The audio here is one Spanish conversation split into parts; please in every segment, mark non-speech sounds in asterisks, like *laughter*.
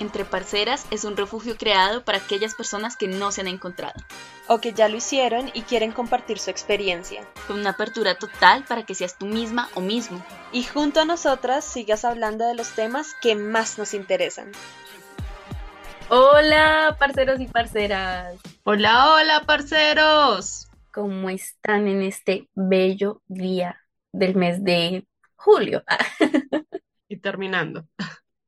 Entre Parceras es un refugio creado para aquellas personas que no se han encontrado. O que ya lo hicieron y quieren compartir su experiencia. Con una apertura total para que seas tú misma o mismo. Y junto a nosotras sigas hablando de los temas que más nos interesan. Hola, parceros y parceras. Hola, hola, parceros. ¿Cómo están en este bello día del mes de julio? *laughs* y terminando.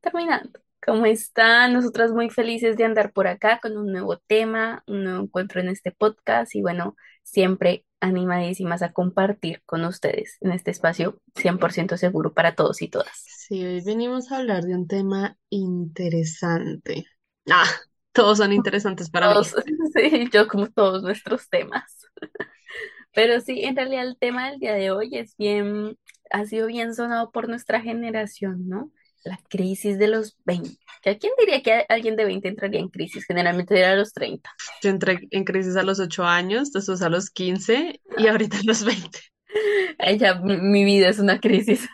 Terminando. ¿Cómo están? Nosotras muy felices de andar por acá con un nuevo tema, un nuevo encuentro en este podcast y bueno, siempre animadísimas a compartir con ustedes en este espacio 100% seguro para todos y todas. Sí, hoy venimos a hablar de un tema interesante. Ah, todos son interesantes para mí. *laughs* Sí, yo como todos nuestros temas. *laughs* Pero sí, en realidad el tema del día de hoy es bien, ha sido bien sonado por nuestra generación, ¿no? La crisis de los 20. ¿A quién diría que alguien de 20 entraría en crisis? Generalmente era a los 30. Yo entré en crisis a los 8 años, después a los 15 y ahorita a los 20. Ella, *laughs* mi, vida es una crisis.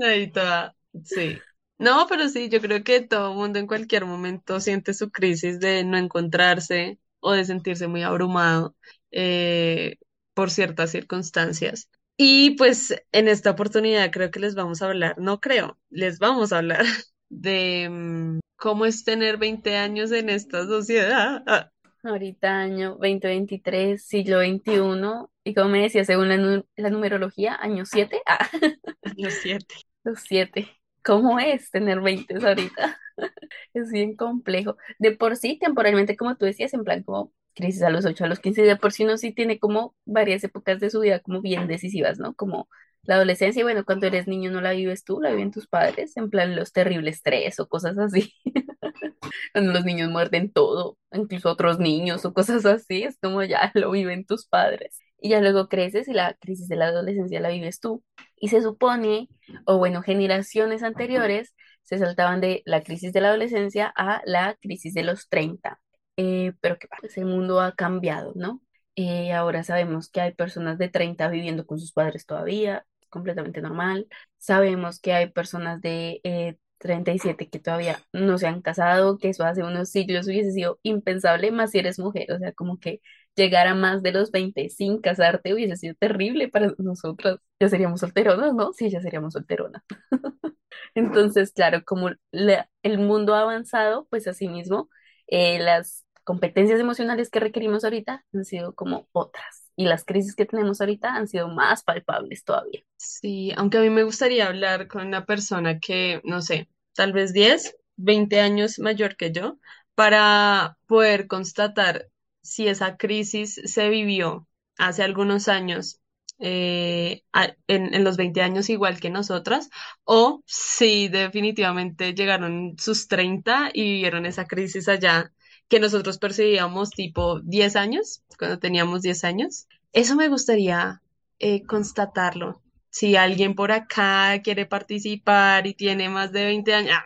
Ahí toda, sí. No, pero sí, yo creo que todo el mundo en cualquier momento siente su crisis de no encontrarse o de sentirse muy abrumado eh, por ciertas circunstancias. Y pues en esta oportunidad creo que les vamos a hablar, no creo, les vamos a hablar *laughs* de mm, cómo es tener 20 años en esta sociedad. Ah. Ahorita año 2023, siglo XXI, y como me decía, según la, numerología, año 7. Ah. *laughs* Año 7. Los 7. ¿Cómo es tener 20 ahorita? *laughs* es bien complejo. De por sí, temporalmente, como tú decías, en plan como crisis a los 8, a los 15, de por sí uno sí tiene como varias épocas de su vida como bien decisivas, ¿no? Como la adolescencia, y bueno, cuando eres niño no la vives tú, la viven tus padres, en plan los terribles tres o cosas así. *laughs* cuando los niños muerden todo, incluso otros niños o cosas así, es como ya *laughs* lo viven tus padres. Y ya luego creces y la crisis de la adolescencia la vives tú. Y se supone, o bueno, generaciones anteriores se saltaban de la crisis de la adolescencia a la crisis de los 30 eh, pero que pasa, el mundo ha cambiado, ¿no? Eh, ahora sabemos que hay personas de 30 viviendo con sus padres todavía, completamente normal. Sabemos que hay personas de eh, 37 que todavía no se han casado, que eso hace unos siglos hubiese sido impensable, más si eres mujer, o sea, como que llegar a más de los 20 sin casarte hubiese sido terrible para nosotros. Ya seríamos solteronas, ¿no? Sí, ya seríamos solteronas. *laughs* Entonces, claro, como el mundo ha avanzado, pues asimismo, eh, las competencias emocionales que requerimos ahorita han sido como otras y las crisis que tenemos ahorita han sido más palpables todavía. Sí, aunque a mí me gustaría hablar con una persona que, no sé, tal vez 10, 20 años mayor que yo, para poder constatar si esa crisis se vivió hace algunos años eh, en, en, los 20 años igual que nosotras, o si definitivamente llegaron sus 30 y vivieron esa crisis allá que nosotros percibíamos tipo 10 años, cuando teníamos 10 años. Eso me gustaría eh, constatarlo. Si alguien por acá quiere participar y tiene más de 20 años.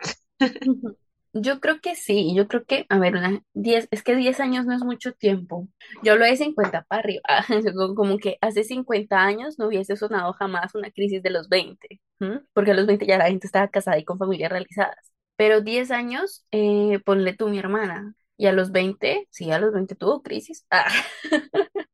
Yo creo que sí, yo creo que, a ver, una, 10, es que 10 años no es mucho tiempo. Yo lo de 50 para arriba, *laughs* como que hace 50 años no hubiese sonado jamás una crisis de los 20, porque a los 20 ya la gente estaba casada y con familias realizadas. Pero 10 años, eh, ponle tú mi hermana, y a los 20, sí, a los 20 tuvo crisis. Ah. *laughs*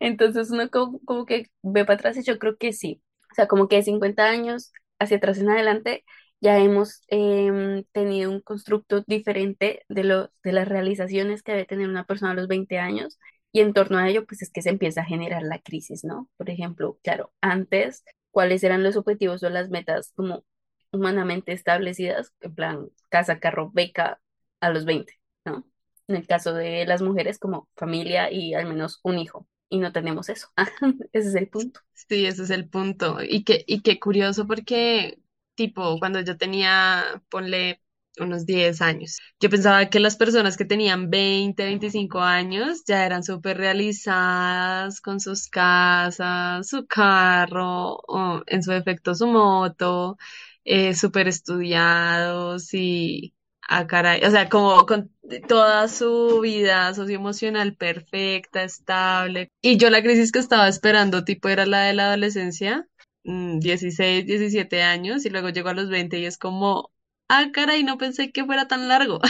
Entonces uno como, que ve para atrás y yo creo que sí. O sea, como que de 50 años hacia atrás en adelante ya hemos em, tenido un constructo diferente de, lo, de las realizaciones que debe tener una persona a los 20 años y en torno a ello pues es que se empieza a generar la crisis, ¿no? Por ejemplo, claro, antes, ¿cuáles eran los objetivos o las metas como humanamente establecidas? En plan, casa, carro, beca a los 20. ¿no? En el caso de las mujeres, como familia y al menos un hijo. Y no tenemos eso. *laughs* ese es el punto. Sí, ese es el punto. Y qué, y qué curioso porque, tipo, cuando yo tenía, ponle unos 10 años. Yo pensaba que las personas que tenían 20, 25 años ya eran súper realizadas con sus casas, su carro, o en su defecto su moto, eh, súper estudiados y, Ah, caray. O sea, como con toda su vida socioemocional perfecta, estable. Y yo la crisis que estaba esperando, tipo, era la de la adolescencia, 16, mm, 17 años, y luego llegó a los 20 y es como, ah, caray, no pensé que fuera tan largo.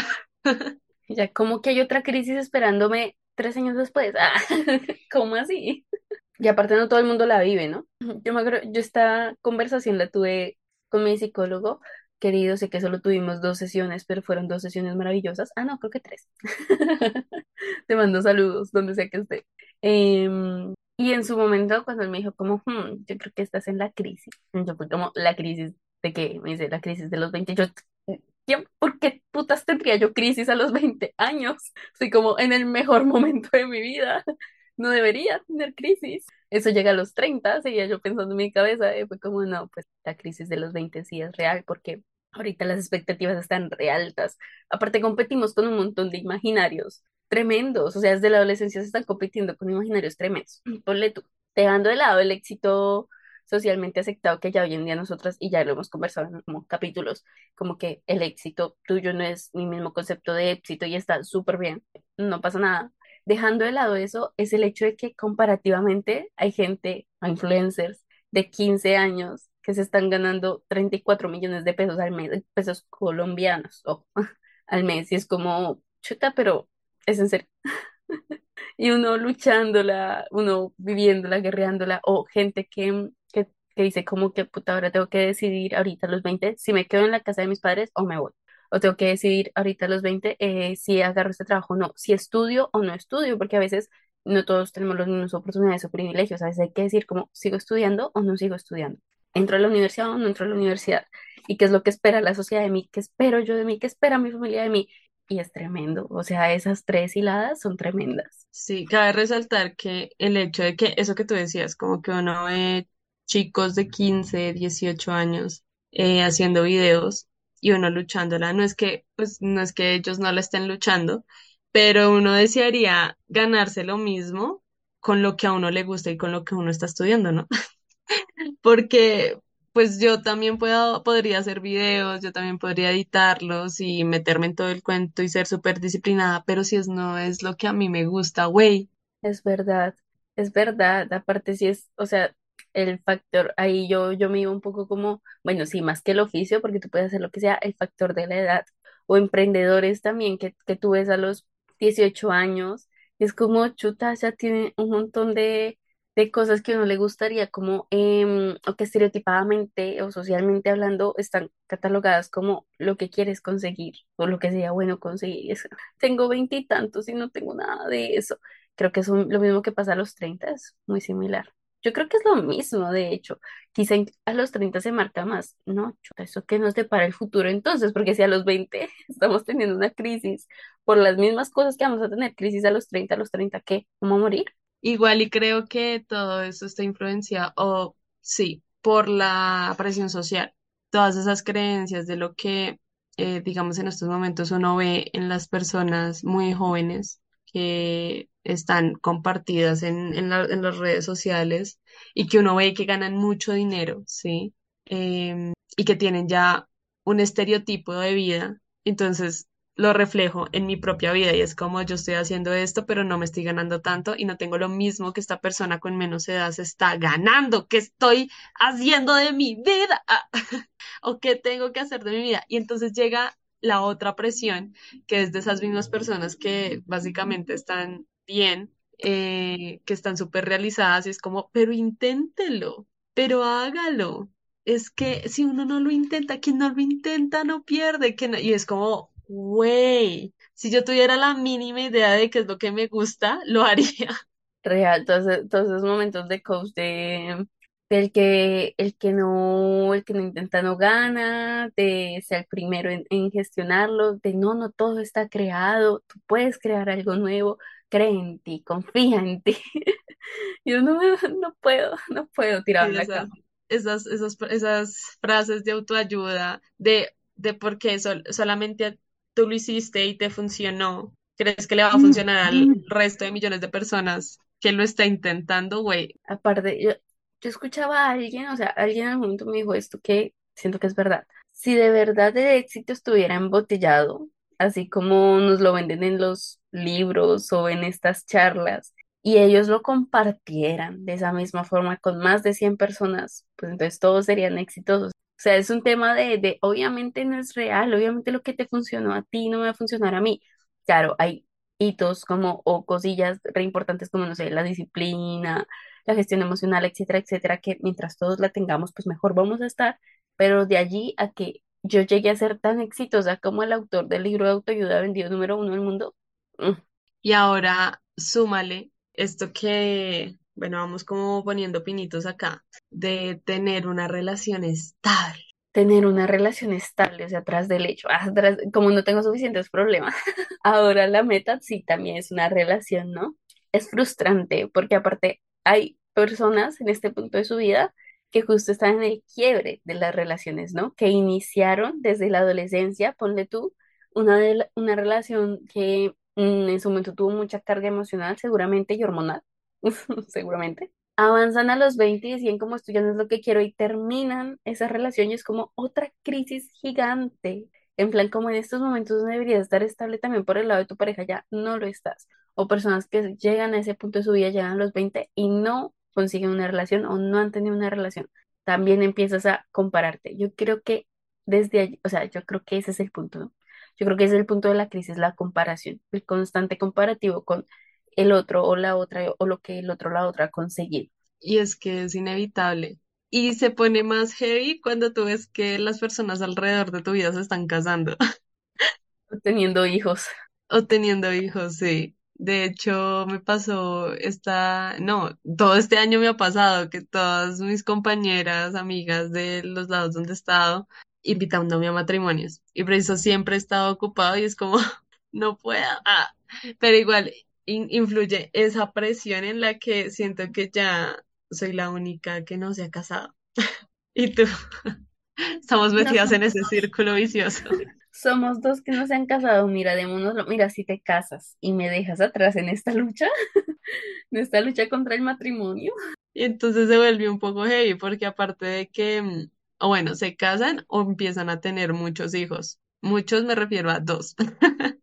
*laughs* Ya como que hay otra crisis esperándome tres años después. *laughs* Ah, ¿cómo así? Y aparte no todo el mundo la vive, ¿no? Yo me acuerdo, yo esta conversación la tuve con mi psicólogo, querido, sé que solo tuvimos dos sesiones, pero fueron dos sesiones maravillosas. Ah, no, creo que tres. *laughs* Te mando saludos, donde sea que esté. Em, y en su momento, cuando él me dijo como, "Hmm, yo creo que estás en la crisis, yo fui como, ¿la crisis de qué? Me dice, la crisis de los 20. Yo, ¿quién- ¿por qué putas tendría yo crisis a los 20 años? Estoy como en el mejor momento de mi vida. No debería tener crisis. Eso llega a los 30, seguía yo pensando en mi cabeza, y fue como, no, pues la crisis de los 20 sí es real, porque ahorita las expectativas están re altas. Aparte, competimos con un montón de imaginarios tremendos, o sea, desde la adolescencia se están compitiendo con imaginarios tremendos. *clears throat* Ponle tú, dejando de lado el éxito socialmente aceptado que ya hoy en día nosotras, y ya lo hemos conversado en como capítulos, como que el éxito tuyo no es mi mismo concepto de éxito y está súper bien, no pasa nada. Dejando de lado eso, es el hecho de que comparativamente hay gente, influencers de 15 años que se están ganando 34 millones de pesos al mes, pesos colombianos, o *laughs* al mes, y es como, chuta, pero es en serio. *laughs* Y uno luchándola, uno viviéndola, guerreándola, o gente que, que, que dice como que puta, ahora tengo que decidir ahorita a los 20 si me quedo en la casa de mis padres o me voy. O tengo que decidir ahorita a los 20 eh, si agarro este trabajo o no, si estudio o no estudio, porque a veces no todos tenemos las mismas oportunidades o privilegios. A veces hay que decir como, ¿sigo estudiando o no sigo estudiando? ¿Entro a la universidad o no entro a la universidad? ¿Y qué es lo que espera la sociedad de mí? ¿Qué espero yo de mí? ¿Qué espera mi familia de mí? Y es tremendo. O sea, esas tres hiladas son tremendas. Sí, cabe resaltar que el hecho de que eso que tú decías, como que uno ve chicos de 15, 18 años eh, haciendo videos y uno luchándola, no es que, pues, no es que ellos no la estén luchando, pero uno desearía ganarse lo mismo con lo que a uno le gusta y con lo que uno está estudiando, ¿no? *laughs* Porque, pues, yo también puedo, podría hacer videos, yo también podría editarlos y meterme en todo el cuento y ser súper disciplinada, pero si es no es lo que a mí me gusta, güey. Es verdad, es verdad. Aparte, sí es, o sea, el factor, ahí yo, yo me iba un poco como, bueno, sí, más que el oficio, porque tú puedes hacer lo que sea, el factor de la edad. O emprendedores también que, que tú ves a los 18 años, es como chuta, ya tiene un montón de, de cosas que a uno le gustaría, como, em, o que estereotipadamente o socialmente hablando están catalogadas como lo que quieres conseguir, o lo que sería bueno conseguir. Es, *laughs* tengo veintitantos y no tengo nada de eso. Creo que es lo mismo que pasa a los 30, es muy similar. Yo creo que es lo mismo, de hecho. Quizá a los 30 se marca más. No, eso que nos depara el futuro entonces, porque si a los 20 *laughs* estamos teniendo una crisis por las mismas cosas que vamos a tener, crisis a los 30, a los 30, ¿qué? ¿Cómo morir? Igual y creo que todo eso está influenciado, o sí, por la presión social. Todas esas creencias de lo que, eh, digamos, en estos momentos uno ve en las personas muy jóvenes que están compartidas en, en la- en las redes sociales y que uno ve que ganan mucho dinero, ¿sí? Em, y que tienen ya un estereotipo de vida. Entonces, lo reflejo en mi propia vida y es como yo estoy haciendo esto, pero no me estoy ganando tanto y no tengo lo mismo que esta persona con menos edad se está ganando. ¿Qué estoy haciendo de mi vida? *laughs* ¿O qué tengo que hacer de mi vida? Y entonces llega la otra presión, que es de esas mismas personas que básicamente están bien, eh, que están súper realizadas y es como, pero inténtelo, pero hágalo. Es que si uno no lo intenta, quien no lo intenta no pierde. Que Y es como, güey, si yo tuviera la mínima idea de qué es lo que me gusta, lo haría. Real, todos, todos esos momentos de coach de, del que el que no, el que no intenta no gana, de ser el primero en, en gestionarlo, de no, no todo está creado, tú puedes crear algo nuevo, cree en ti, confía en ti. *laughs* Yo no, me- *laughs* no puedo, *laughs* no puedo tirar la esas, cama. esas, esas, esas frases de autoayuda, de, de por qué sol- solamente tú lo hiciste y te funcionó. ¿Crees que le va a funcionar al resto de millones de personas que lo está intentando, güey? Aparte, yo, yo escuchaba a alguien, o sea, alguien en algún momento me dijo esto que siento que es verdad. Si de verdad el éxito estuviera embotellado, así como nos lo venden en los libros o en estas charlas, y ellos lo compartieran de esa misma forma con más de 100 personas, pues entonces todos serían exitosos. O sea, es un tema de, de, obviamente no es real, obviamente lo que te funcionó a ti no me va a funcionar a mí. Claro, hay hitos como, o cosillas re importantes como, no sé, la disciplina, la gestión emocional, etcétera, etcétera, que mientras todos la tengamos, pues mejor vamos a estar. Pero de allí a que yo llegué a ser tan exitosa como el autor del libro de autoayuda vendido número uno del mundo, mm, Y ahora súmale esto que, bueno, vamos como poniendo pinitos acá, de tener una relación estable. tener una relación estable, o sea, atrás del hecho, atrás, como no tengo suficientes problemas. *laughs* Ahora la meta sí también es una relación, ¿no? Es frustrante porque aparte hay personas en este punto de su vida que justo están en el quiebre de las relaciones, ¿no? Que iniciaron desde la adolescencia, ponle tú, una, una relación que mm, en su momento tuvo mucha carga emocional, seguramente, y hormonal, *laughs* seguramente. Avanzan a los 20 y deciden como esto ya no es lo que quiero y terminan esa relación y es como otra crisis gigante. En plan, como en estos momentos no deberías estar estable también por el lado de tu pareja, ya no lo estás. O personas que llegan a ese punto de su vida, llegan a los 20 y no consiguen una relación o no han tenido una relación. También empiezas a compararte. Yo creo que desde allí, o sea, yo creo que ese es el punto, ¿no? Yo creo que ese es el punto de la crisis, la comparación, el constante comparativo con el otro o la otra o lo que el otro o la otra ha conseguido, Y es que es inevitable. Y se pone más heavy cuando tú ves que las personas alrededor de tu vida se están casando *laughs* teniendo hijos. o teniendo hijos, sí. De hecho, me pasó esta, no, todo este año me ha pasado que todas mis compañeras, amigas de los lados donde he estado, invitándome a matrimonios. Y por eso siempre he estado ocupado y es como, *laughs* no puedo. Ah. Pero igual in- influye esa presión en la que siento que ya soy la única que no se ha casado. *laughs* Y tú, *laughs* estamos No metidas en ese círculo vicioso. Somos dos que no se han casado. Mira, démonoslo. Mira, si te casas y me dejas atrás en esta lucha, *laughs* en esta lucha contra el matrimonio. Y entonces se vuelve un poco heavy porque aparte de que, mm, o bueno, se casan o empiezan a tener muchos hijos. Muchos me refiero a dos. *laughs*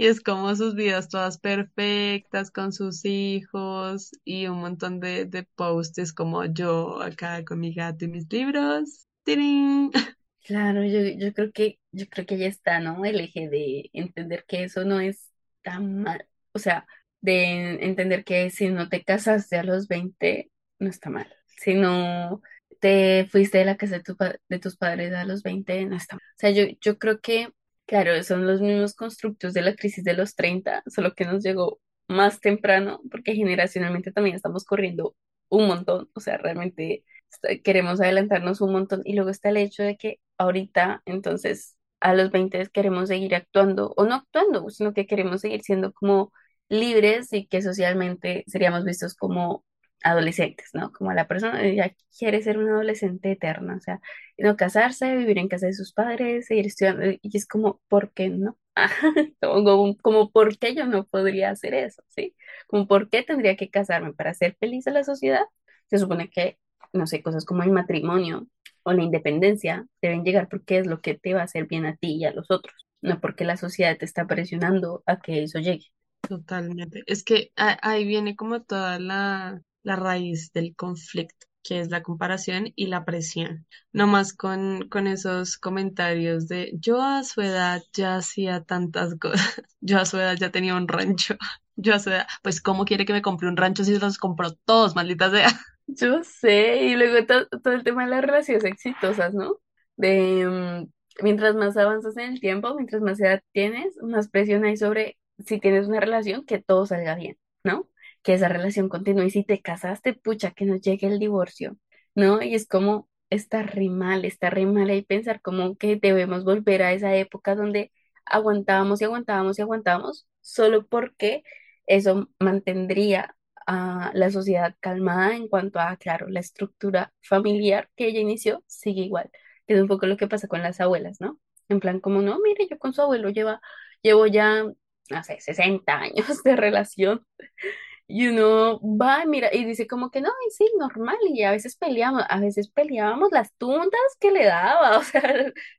Y es como sus vidas todas perfectas con sus hijos y un montón de, de posts como yo acá con mi gato y mis libros. ¡Tirín! *laughs* Claro, yo, yo creo que, yo creo que ya está, ¿no? El eje de entender que eso no es tan mal. O sea, de entender que si no te casaste a los 20 no está mal. Si no te fuiste de la casa de, tu de tus padres a los 20 no está mal. O sea, yo, yo creo que, claro, son los mismos constructos de la crisis de los 30 solo que nos llegó más temprano, porque generacionalmente también estamos corriendo un montón. O sea, realmente est- queremos adelantarnos un montón. Y luego está el hecho de que ahorita, entonces, a los 20 queremos seguir actuando, o no actuando, sino que queremos seguir siendo como libres y que socialmente seríamos vistos como adolescentes, ¿no? Como la persona ya quiere ser una adolescente eterna, o sea, no casarse, vivir en casa de sus padres, seguir estudiando, y es como, ¿por qué no? *laughs* Como, ¿por qué yo no podría hacer eso? ¿Sí? Como, ¿por qué tendría que casarme para ser feliz en la sociedad? Se supone que, no sé, cosas como el matrimonio o la independencia deben llegar porque es lo que te va a hacer bien a ti y a los otros, no porque la sociedad te está presionando a que eso llegue. Totalmente. Es que ahí viene como toda la, la raíz del conflicto, que es la comparación y la presión. No más con, con esos comentarios de yo a su edad ya hacía tantas cosas, *laughs* yo a su edad ya tenía un rancho, *laughs* yo a su edad, pues ¿cómo quiere que me compre un rancho si los compró todos, maldita sea? Yo sé, y luego to- todo el tema de las relaciones exitosas, ¿no? De mm, mientras más avanzas en el tiempo, mientras más edad tienes, más presión hay sobre si tienes una relación, que todo salga bien, ¿no? Que esa relación continúe. Y si te casaste, pucha, que no llegue el divorcio, ¿no? Y es como, está re mal, está re mal y pensar como que debemos volver a esa época donde aguantábamos y aguantábamos y aguantábamos, solo porque eso mantendría a la sociedad calmada en cuanto a, claro, la estructura familiar que ella inició sigue igual. Es un poco lo que pasa con las abuelas, ¿no? En plan, como no, mire, yo con su abuelo lleva, llevo ya, no sé, 60 años de relación. Y uno va, mira, y dice como que no, y sí, normal, y a veces peleamos, a veces peleábamos las tundas que le daba, *laughs* o sea,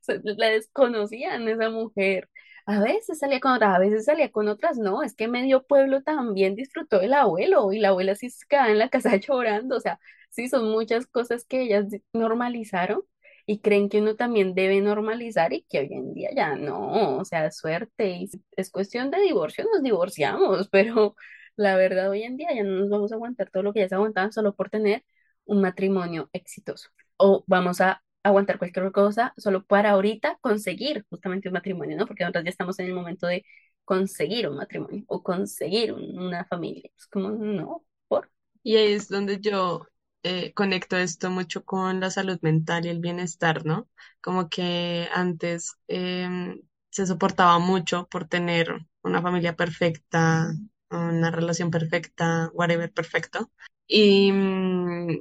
se- la desconocían esa mujer. A veces salía con otras, a veces salía con otras, no, es que medio pueblo también disfrutó del abuelo, y la abuela sí se quedaba en la casa *laughs* llorando, o sea, sí, son muchas cosas que ellas normalizaron, y creen que uno también debe normalizar y que hoy en día ya no, o sea, suerte, y es cuestión de divorcio, nos divorciamos, *laughs* pero la verdad hoy en día ya no nos vamos a aguantar todo lo que ya se aguantaban solo por tener un matrimonio exitoso. O vamos a aguantar cualquier cosa solo para ahorita conseguir justamente un matrimonio, ¿no? Porque nosotros ya estamos en el momento de conseguir un matrimonio o conseguir un- una familia. Es como, no, por. Y ahí es donde yo eh, conecto esto mucho con la salud mental y el bienestar, ¿no? Como que antes em, se soportaba mucho por tener una familia perfecta, una relación perfecta, whatever, perfecto. Y mm,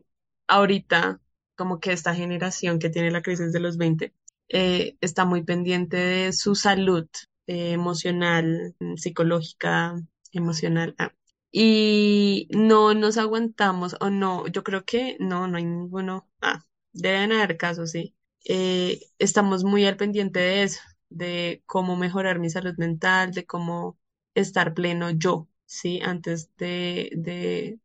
ahorita, como que esta generación que tiene la crisis de los 20 eh, está muy pendiente de su salud eh, emocional, psicológica, emocional. ah, y no nos aguantamos, o no, yo creo que no, no hay ninguno. Ah, deben haber casos, sí. Eh, estamos muy al pendiente de eso, de cómo mejorar mi salud mental, de cómo estar pleno yo, sí, antes de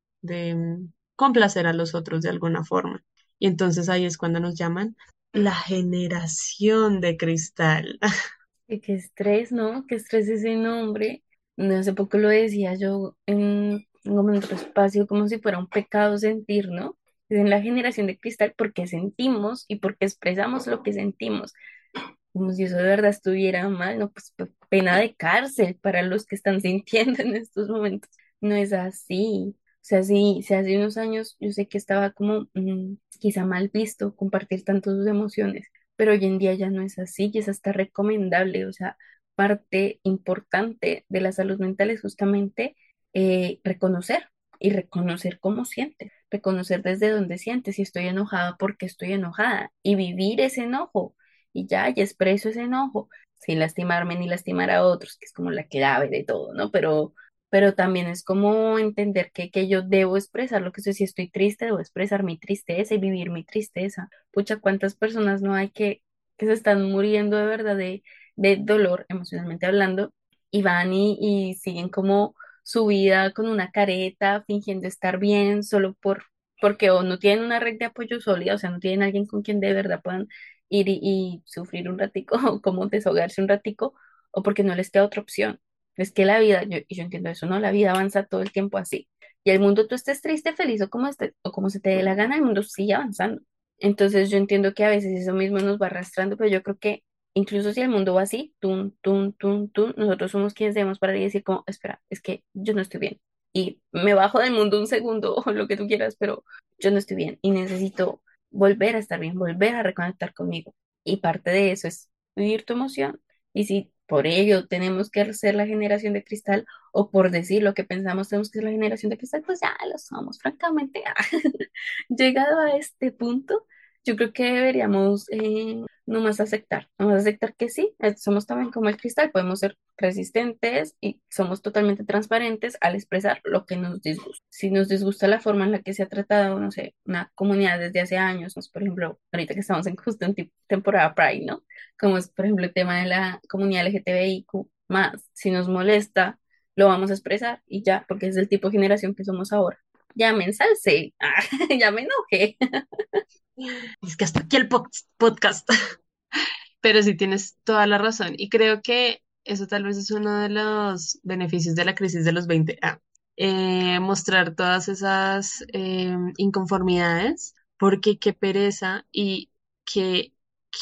mm, complacer a los otros de alguna forma. Y entonces ahí es cuando nos llaman la generación de cristal. *laughs* Y qué estrés, ¿no? Qué estrés ese nombre. No hace poco lo decía yo en, como en otro espacio, como si fuera un pecado sentir, ¿no? En la generación de cristal porque sentimos y porque expresamos lo que sentimos. Como si eso de verdad estuviera mal, ¿no? Pues pe- pena de cárcel para los que están *laughs* sintiendo en estos momentos. No es así. O sea, sí, si hace unos años yo sé que estaba como mm, quizá mal visto compartir tanto sus emociones, pero hoy en día ya no es así y es hasta recomendable. O sea, parte importante de la salud mental es justamente eh, reconocer y reconocer cómo sientes, reconocer desde dónde sientes, si estoy enojada, porque estoy enojada y vivir ese enojo y ya, y expreso ese enojo sin lastimarme ni lastimar a otros, que es como la clave de todo, ¿no? Pero, pero también es como entender que, que yo debo expresar lo que soy, si estoy triste, debo expresar mi tristeza y vivir mi tristeza. Pucha, ¿cuántas personas no hay que, que se están muriendo de verdad de, de dolor, emocionalmente hablando, y van y, y siguen como su vida con una careta, fingiendo estar bien, solo por, porque o no tienen una red de apoyo sólida, o sea, no tienen alguien con quien de verdad puedan ir y, y sufrir un ratico, *laughs* o como desahogarse un ratico, o porque no les queda otra opción. Es que la vida, yo, yo entiendo eso, ¿no? La vida avanza todo el tiempo así. Y el mundo tú estés triste, feliz o como estés, o como se te dé la gana, el mundo sigue avanzando. Entonces yo entiendo que a veces eso mismo nos va arrastrando, pero yo creo que incluso si el mundo va así, tun, tun, tun, tun, nosotros somos quienes debemos para decir como, espera, es que yo no estoy bien. Y me bajo del mundo un segundo *laughs* o lo que tú quieras, pero yo no estoy bien y necesito volver a estar bien, volver a reconectar conmigo. Y parte de eso es vivir tu emoción. Y si por ello tenemos que ser la generación de cristal, o por decir lo que pensamos tenemos que ser la generación de cristal, pues ya lo somos, francamente. *laughs* Llegado a este punto, yo creo que deberíamos eh, nomás aceptar, nomás aceptar que sí, eh, somos también como el cristal, podemos ser resistentes y somos totalmente transparentes al expresar lo que nos disgusta. Si nos disgusta la forma en la que se ha tratado, no sé, una comunidad desde hace años, pues, por ejemplo, ahorita que estamos en justo en temporada Pride, ¿no? Como es, por ejemplo, el tema de la comunidad LGTBIQ más, si nos molesta, lo vamos a expresar y ya, porque es el tipo de generación que somos ahora. Ya me ensalcé, ya me enojé. *laughs* Es que hasta aquí el po- podcast. *laughs* Pero sí tienes toda la razón. Y creo que eso tal vez es uno de los beneficios de la crisis de los 20. Ah, eh, mostrar todas esas eh, inconformidades, porque qué pereza y qué,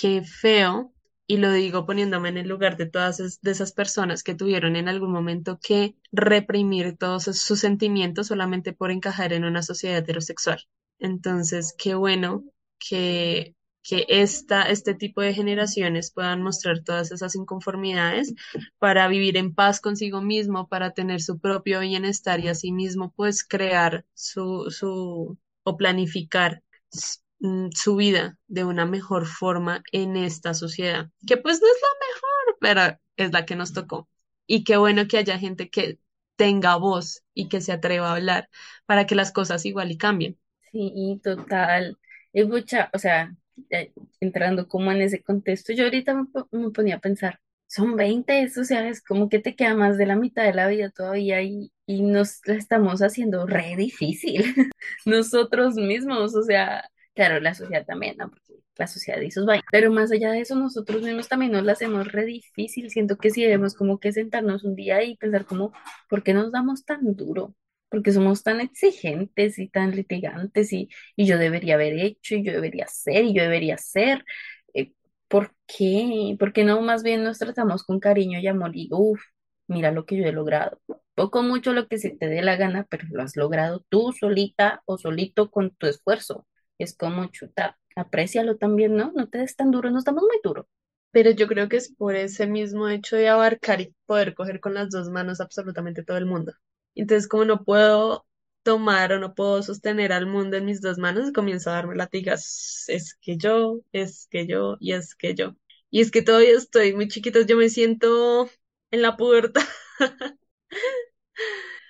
qué feo, y lo digo poniéndome en el lugar de todas es- de esas personas que tuvieron en algún momento que reprimir todos sus sentimientos solamente por encajar en una sociedad heterosexual. Entonces, qué bueno que que esta, este tipo de generaciones puedan mostrar todas esas inconformidades para vivir en paz consigo mismo, para tener su propio bienestar y asimismo pues crear su, su o planificar mm, su vida de una mejor forma en esta sociedad, que pues no es la mejor, pero es la que nos tocó. Y qué bueno que haya gente que tenga voz y que se atreva a hablar para que las cosas igual y cambien. Sí, total. Y mucha, o sea, eh, entrando como en ese contexto, yo ahorita me, me ponía a pensar, son 20 o sea, es como que te queda más de la mitad de la vida todavía y, y nos la estamos haciendo re difícil *laughs* nosotros mismos, o sea, claro, la sociedad también, ¿no? Porque la sociedad y sus vainas. Pero más allá de eso, nosotros mismos también nos la hacemos re difícil. Siento que si debemos como que sentarnos un día y pensar como, ¿por qué nos damos tan duro? Porque somos tan exigentes y tan litigantes y, y yo debería haber hecho y yo debería hacer y yo debería hacer. Eh, ¿por qué? ¿Por qué no más bien nos tratamos con cariño y amor y, uff, mira lo que yo he logrado? Poco mucho lo que se te dé la gana, pero lo has logrado tú solita o solito con tu esfuerzo. Es como chuta, aprécialo también, ¿no? No te des tan duro, nos damos muy duro. Pero yo creo que es por ese mismo hecho de abarcar y poder coger con las dos manos absolutamente todo el mundo. Entonces, como no puedo tomar o no puedo sostener al mundo en mis dos manos, comienzo a darme latigas. Es que yo, es que yo y es que yo. Y es que todavía estoy muy chiquito, yo me siento en la pubertad. *laughs*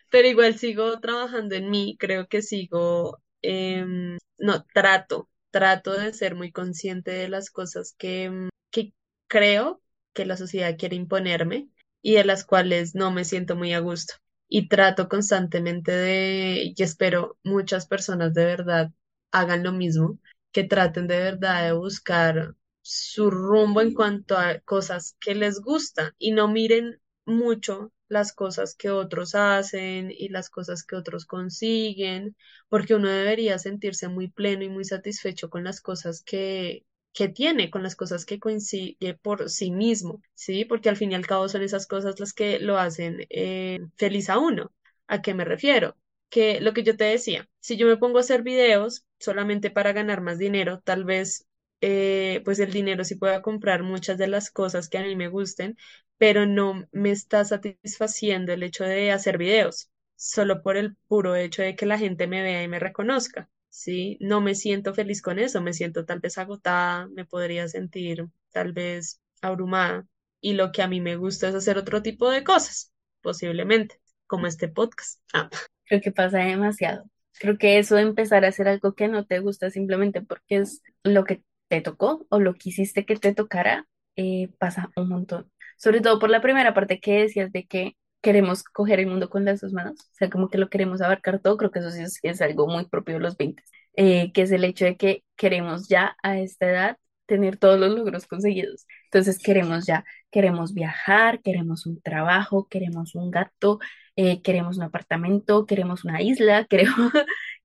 Pero igual sigo trabajando en mí, creo que sigo, em, no, trato, trato de ser muy consciente de las cosas que, em, que creo que la sociedad quiere imponerme y de las cuales no me siento muy a gusto. Y trato constantemente de, y espero muchas personas de verdad hagan lo mismo, que traten de verdad de buscar su rumbo en cuanto a cosas que les gustan y no miren mucho las cosas que otros hacen y las cosas que otros consiguen, porque uno debería sentirse muy pleno y muy satisfecho con las cosas que, que tiene, con las cosas que coincide por sí mismo, ¿sí? Porque al fin y al cabo son esas cosas las que lo hacen eh, feliz a uno. ¿A qué me refiero? Que lo que yo te decía, si yo me pongo a hacer videos solamente para ganar más dinero, tal vez eh, pues el dinero sí pueda comprar muchas de las cosas que a mí me gusten, pero no me está satisfaciendo el hecho de hacer videos, solo por el puro hecho de que la gente me vea y me reconozca. Sí, no me siento feliz con eso, me siento tal vez agotada, me podría sentir tal vez abrumada y lo que a mí me gusta es hacer otro tipo de cosas, posiblemente, como este podcast. Ah. Creo que pasa demasiado. Creo que eso de empezar a hacer algo que no te gusta simplemente porque es lo que te tocó o lo que hiciste que te tocara, eh, pasa un montón. Sobre todo por la primera parte que decías de que queremos coger el mundo con las dos manos, o sea, como que lo queremos abarcar todo, creo que eso sí es, es algo muy propio de los 20, eh, que es el hecho de que queremos ya a esta edad tener todos los logros conseguidos. Entonces queremos ya, queremos viajar, queremos un trabajo, queremos un gato, eh, queremos un apartamento, queremos una isla, *laughs* queremos,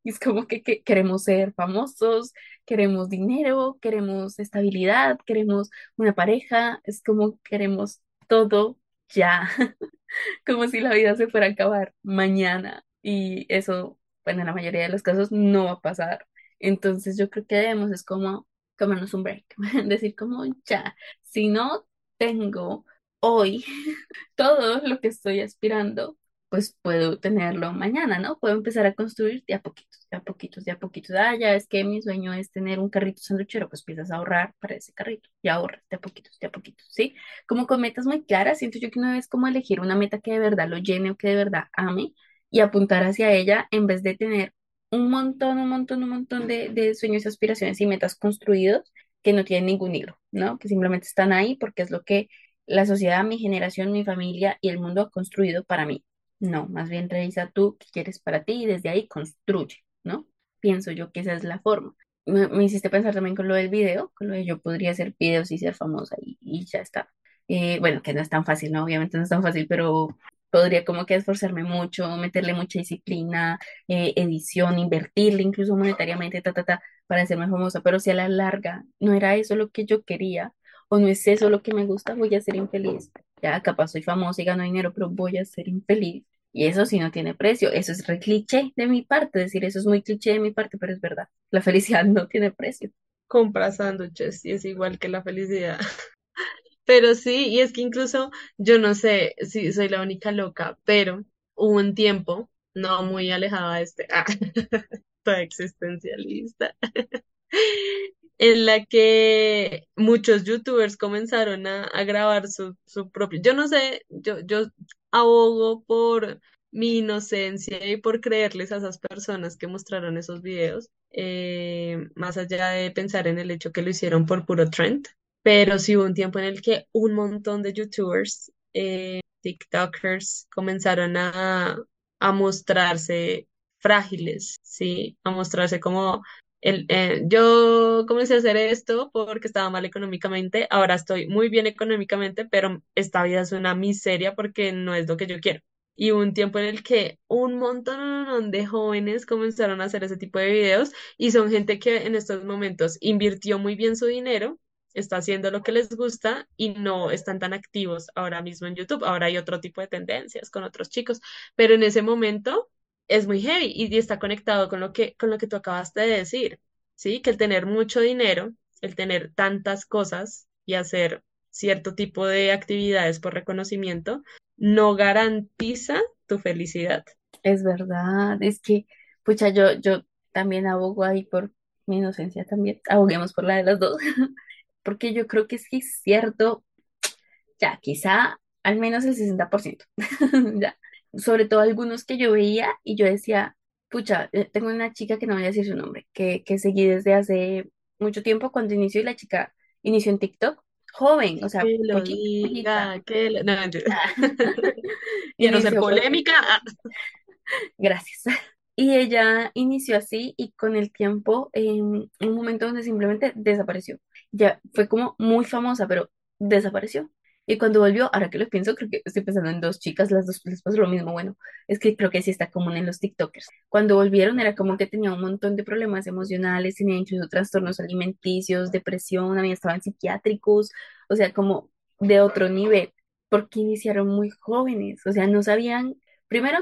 es como que, que queremos ser famosos, queremos dinero, queremos estabilidad, queremos una pareja, es como queremos todo ya, *laughs* como si la vida se fuera a acabar mañana y eso, bueno, en la mayoría de los casos no va a pasar. Entonces yo creo que debemos es como tomarnos un break, *laughs* decir como ya, si no tengo hoy *laughs* todo lo que estoy aspirando, pues puedo tenerlo mañana, ¿no? Puedo empezar a construir de a poquitos, de a poquitos, de a poquitos. Ah, ya es que mi sueño es tener un carrito sanduchero, pues empiezas a ahorrar para ese carrito y ahorras de a poquitos, de a poquitos, ¿sí? Como con metas muy claras, siento yo que una vez como elegir una meta que de verdad lo llene o que de verdad ame y apuntar hacia ella en vez de tener un montón, un montón, un montón de, de sueños, aspiraciones y metas construidos que no tienen ningún hilo, ¿no? Que simplemente están ahí porque es lo que la sociedad, mi generación, mi familia y el mundo ha construido para mí. No, más bien revisa tú qué quieres para ti y desde ahí construye, ¿no? Pienso yo que esa es la forma. Me, me hiciste pensar también con lo del video, con lo de yo podría hacer videos y ser famosa y, ya está. Eh, bueno, que no es tan fácil, ¿no? Obviamente no es tan fácil, pero podría como que esforzarme mucho, meterle mucha disciplina, eh, edición, invertirle incluso monetariamente, ta, ta, ta, para hacerme famosa, pero si a la larga no era eso lo que yo quería o no es eso lo que me gusta, voy a ser infeliz. Ya capaz soy famosa y gano dinero, pero voy a ser infeliz. Y eso sí no tiene precio. Eso es re cliché de mi parte, decir eso es muy cliché de mi parte, pero es verdad. La felicidad no tiene precio. Compra sándwiches y es igual que la felicidad. *laughs* Pero sí, y es que incluso yo no sé si soy la única loca, pero hubo un tiempo, no muy alejado de este, *laughs* ah, *laughs* toda existencialista, en la que muchos youtubers comenzaron a, grabar su, su propio, yo no sé, yo, yo abogo por mi inocencia y por creerles a esas personas que mostraron esos videos, eh, más allá de pensar en el hecho que lo hicieron por puro trend, pero sí hubo un tiempo en el que un montón de youtubers, eh, TikTokers, comenzaron a, a mostrarse frágiles, ¿sí? A mostrarse como El, eh, yo comencé a hacer esto porque estaba mal económicamente, ahora estoy muy bien económicamente, pero esta vida es una miseria porque no es lo que yo quiero. Y hubo un tiempo en el que un montón de jóvenes comenzaron a hacer ese tipo de videos y son gente que en estos momentos invirtió muy bien su dinero, está haciendo lo que les gusta y no están tan activos ahora mismo en YouTube. Ahora hay otro tipo de tendencias con otros chicos, pero en ese momento es muy heavy y está conectado con lo que, con lo que tú acabaste de decir, ¿sí? Que el tener mucho dinero, el tener tantas cosas y hacer cierto tipo de actividades por reconocimiento, no garantiza tu felicidad. Es verdad, es que, pucha, yo, yo también abogo ahí por mi inocencia también, aboguemos por la de las dos, *laughs* porque yo creo que sí es cierto, ya, quizá al menos el 60%, *laughs* ya, sobre todo algunos que yo veía y yo decía, pucha, eh, tengo una chica que no voy a decir su nombre, que, que seguí desde hace mucho tiempo cuando inició y la chica inició en TikTok, joven, o sea, Que lo poquita, poquita. diga, que lo... No, mentira. *laughs* *laughs* Quiero ser Inició con, polémica. Ah, *laughs* gracias. Y ella inició así y con el tiempo, en un momento donde simplemente desapareció. Ya fue como muy famosa, pero desapareció. Y cuando volvió, ahora que lo pienso, creo que estoy pensando en dos chicas, las dos les pasó lo mismo. Bueno, es que creo que sí está común en los TikTokers. Cuando volvieron era como que tenía un montón de problemas emocionales, tenía incluso trastornos alimenticios, depresión, había estaban psiquiátricos, o sea, como de otro nivel, porque iniciaron muy jóvenes, o sea, no sabían, primero,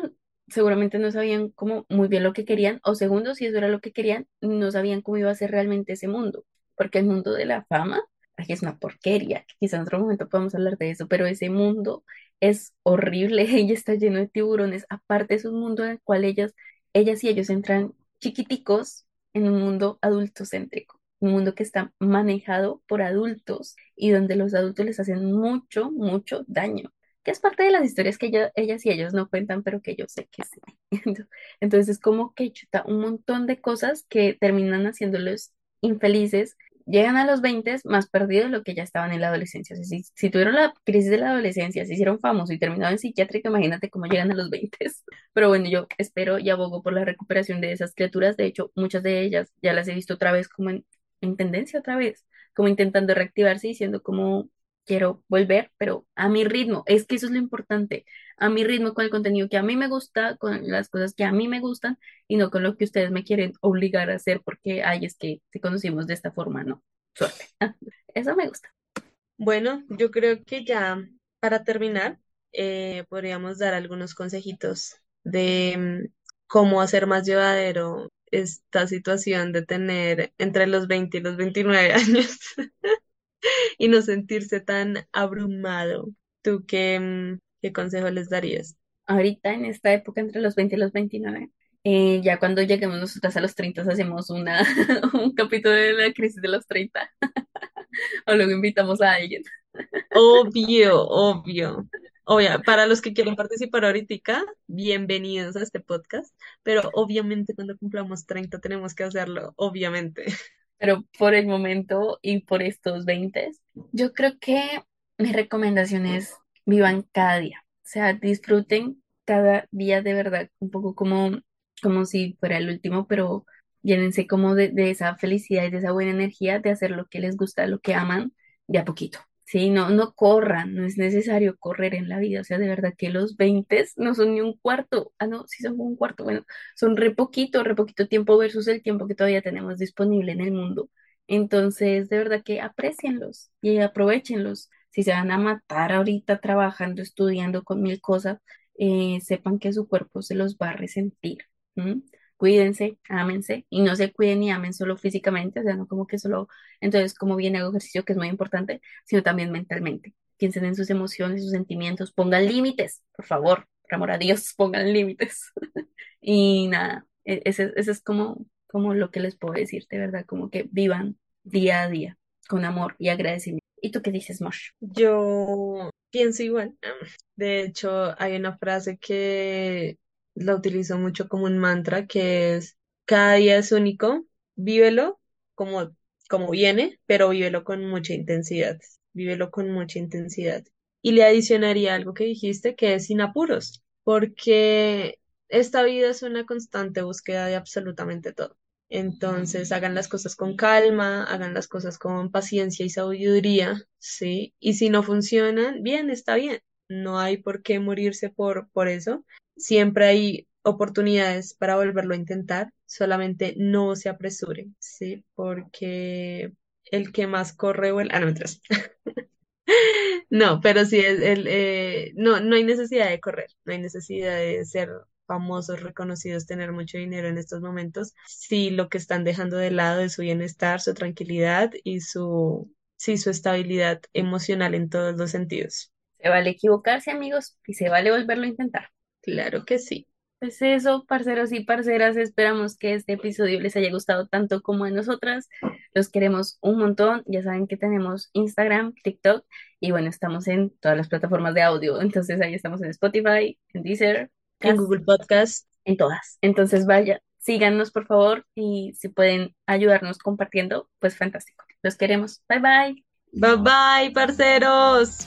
seguramente no sabían como muy bien lo que querían, o segundo, si eso era lo que querían, no sabían cómo iba a ser realmente ese mundo, porque el mundo de la fama, es una porquería, que quizá en otro momento podamos hablar de eso, pero ese mundo es horrible *laughs* y está lleno de tiburones, aparte es un mundo en el cual ellas, ellas y ellos entran chiquiticos en un mundo adultocéntrico. Un mundo que está manejado por adultos y donde los adultos les hacen mucho, mucho daño que es parte de las historias que ella- ellas y ellos no cuentan, pero que yo sé que sí. *laughs* Ento- Entonces es como que chuta un montón de cosas que terminan haciéndolos infelices. Llegan a los 20 más perdidos lo que ya estaban en la adolescencia. O sea, si, tuvieron la crisis de la adolescencia, se hicieron famosos y terminaron en psiquiátrica, imagínate cómo llegan a los 20. *laughs* Pero bueno, yo espero y abogo por la recuperación de esas criaturas. De hecho, muchas de ellas ya las he visto otra vez como en, en tendencia otra vez, como intentando reactivarse, diciendo como quiero volver, pero a mi ritmo. Es que eso es lo importante, a mi ritmo, con el contenido que a mí me gusta, con las cosas que a mí me gustan y no con lo que ustedes me quieren obligar a hacer porque, ay, es que te conocimos de esta forma, no. Suerte. *laughs* Eso me gusta. Bueno, yo creo que ya para terminar, eh, podríamos dar algunos consejitos de mm, cómo hacer más llevadero esta situación de tener entre los 20 y los 29 *laughs* años *laughs* y no sentirse tan abrumado. ¿Tú qué, mm, qué consejo les darías? Ahorita, en esta época, entre los 20 y los 29, eh, ya cuando lleguemos nosotras a los 30, hacemos una, *laughs* un capítulo de la crisis de los 30 *laughs* o luego invitamos a alguien. Obvio, obvio. Obvio, para los que quieren participar ahorita, bienvenidos a este podcast, pero obviamente cuando cumplamos 30 tenemos que hacerlo, obviamente. Pero por el momento y por estos 20, yo creo que mi recomendación es vivan cada día. O sea, disfruten cada día de verdad, un poco como, como si fuera el último, pero llénense como de, de esa felicidad y de esa buena energía de hacer lo que les gusta, lo que aman, de a poquito. Sí, no, no corran, no es necesario correr en la vida. O sea, de verdad que los 20 no son ni un cuarto. Ah, no, sí son un cuarto. Bueno, son re poquito, re poquito tiempo versus el tiempo que todavía tenemos disponible en el mundo. Entonces, de verdad que aprécienlos y aprovechenlos. Si se van a matar ahorita trabajando, estudiando con mil cosas, eh, sepan que su cuerpo se los va a resentir. Cuídense, ámense y no se cuiden ni amen solo físicamente, o sea, no como que solo, entonces como bien hago ejercicio, que es muy importante, sino también mentalmente. Piensen en sus emociones, sus sentimientos, pongan límites, por favor, por amor a Dios, *laughs* pongan límites. *laughs* Y nada, e- ese es como, como lo que les puedo decir, de verdad, como que vivan día a día con amor y agradecimiento. ¿Y tú qué dices, Mosh? Yo pienso igual. De hecho, hay una frase que la utilizo mucho como un mantra, que es, cada día es único, vívelo como, como viene, pero vívelo con mucha intensidad. Vívelo con mucha intensidad. Y le adicionaría algo que dijiste, que es sin apuros, porque esta vida es una constante búsqueda de absolutamente todo. Entonces hagan las cosas con calma, hagan las cosas con paciencia y sabiduría, ¿sí? Y si no funcionan, bien, está bien. No hay por qué morirse por, por eso. Siempre hay oportunidades para volverlo a intentar, solamente no se apresure, ¿sí? Porque el que más corre vuela. Ah, no, mientras. *laughs* No, pero sí, el, el, eh, no, no hay necesidad de correr, no hay necesidad de ser famosos, reconocidos, tener mucho dinero en estos momentos, si lo que están dejando de lado es su bienestar, su tranquilidad y su, sí, su estabilidad emocional en todos los sentidos. Se vale equivocarse, amigos, y se vale volverlo a intentar. Claro que sí. Pues eso, parceros y parceras, esperamos que este episodio les haya gustado tanto como a nosotras. Los queremos un montón. Ya saben que tenemos Instagram, TikTok y bueno, estamos en todas las plataformas de audio. Entonces ahí estamos en Spotify, en Deezer, en Google Podcast, en todas. Entonces vaya, síganos por favor y si pueden ayudarnos compartiendo, pues fantástico. Los queremos. Bye bye. Bye bye, parceros.